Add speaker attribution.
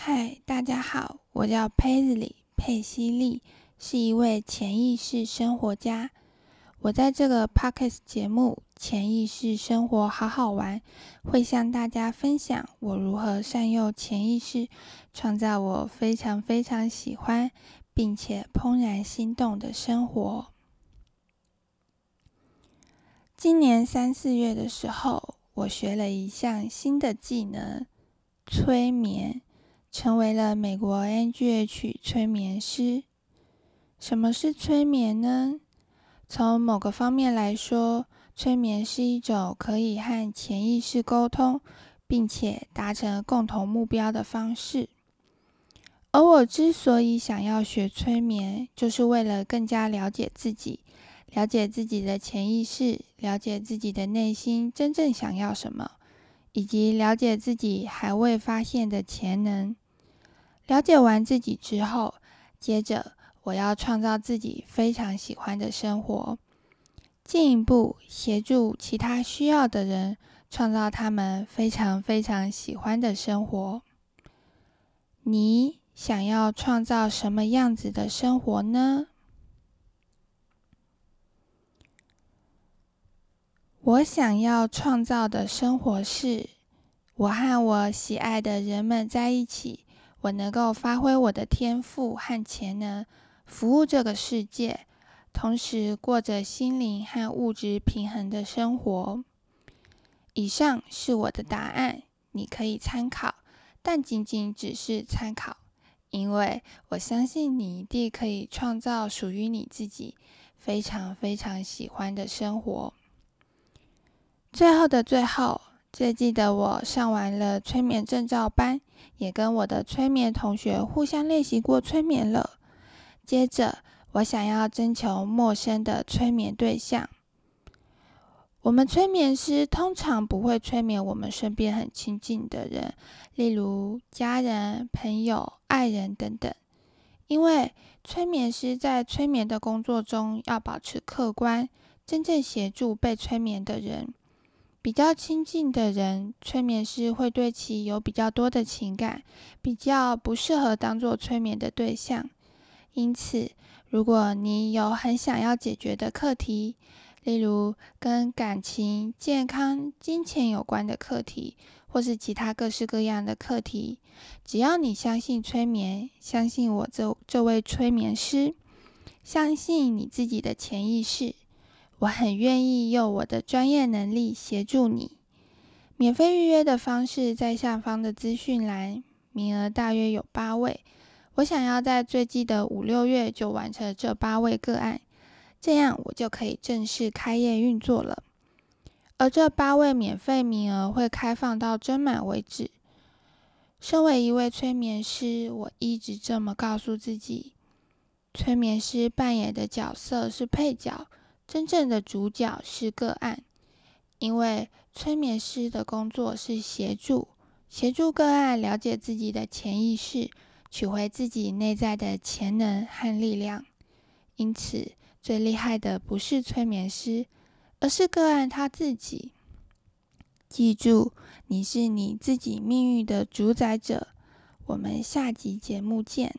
Speaker 1: 嗨，大家好，我叫佩子里佩西利，是一位潜意识生活家。我在这个 podcast 节目《潜意识生活好好玩》，会向大家分享我如何善用潜意识，创造我非常非常喜欢并且怦然心动的生活。今年三四月的时候，我学了一项新的技能——催眠。成为了美国 NGH 催眠师。什么是催眠呢？从某个方面来说，催眠是一种可以和潜意识沟通，并且达成共同目标的方式。而我之所以想要学催眠，就是为了更加了解自己，了解自己的潜意识，了解自己的内心真正想要什么。以及了解自己还未发现的潜能。了解完自己之后，接着我要创造自己非常喜欢的生活，进一步协助其他需要的人创造他们非常非常喜欢的生活。你想要创造什么样子的生活呢？我想要创造的生活是，我和我喜爱的人们在一起，我能够发挥我的天赋和潜能，服务这个世界，同时过着心灵和物质平衡的生活。以上是我的答案，你可以参考，但仅仅只是参考，因为我相信你一定可以创造属于你自己非常非常喜欢的生活。最后的最后，最记得我上完了催眠证照班，也跟我的催眠同学互相练习过催眠了。接着，我想要征求陌生的催眠对象。我们催眠师通常不会催眠我们身边很亲近的人，例如家人、朋友、爱人等等，因为催眠师在催眠的工作中要保持客观，真正协助被催眠的人。比较亲近的人，催眠师会对其有比较多的情感，比较不适合当做催眠的对象。因此，如果你有很想要解决的课题，例如跟感情、健康、金钱有关的课题，或是其他各式各样的课题，只要你相信催眠，相信我这这位催眠师，相信你自己的潜意识。我很愿意用我的专业能力协助你。免费预约的方式在下方的资讯栏，名额大约有八位。我想要在最近的五六月就完成这八位个案，这样我就可以正式开业运作了。而这八位免费名额会开放到真满为止。身为一位催眠师，我一直这么告诉自己：催眠师扮演的角色是配角。真正的主角是个案，因为催眠师的工作是协助协助个案了解自己的潜意识，取回自己内在的潜能和力量。因此，最厉害的不是催眠师，而是个案他自己。记住，你是你自己命运的主宰者。我们下集节目见。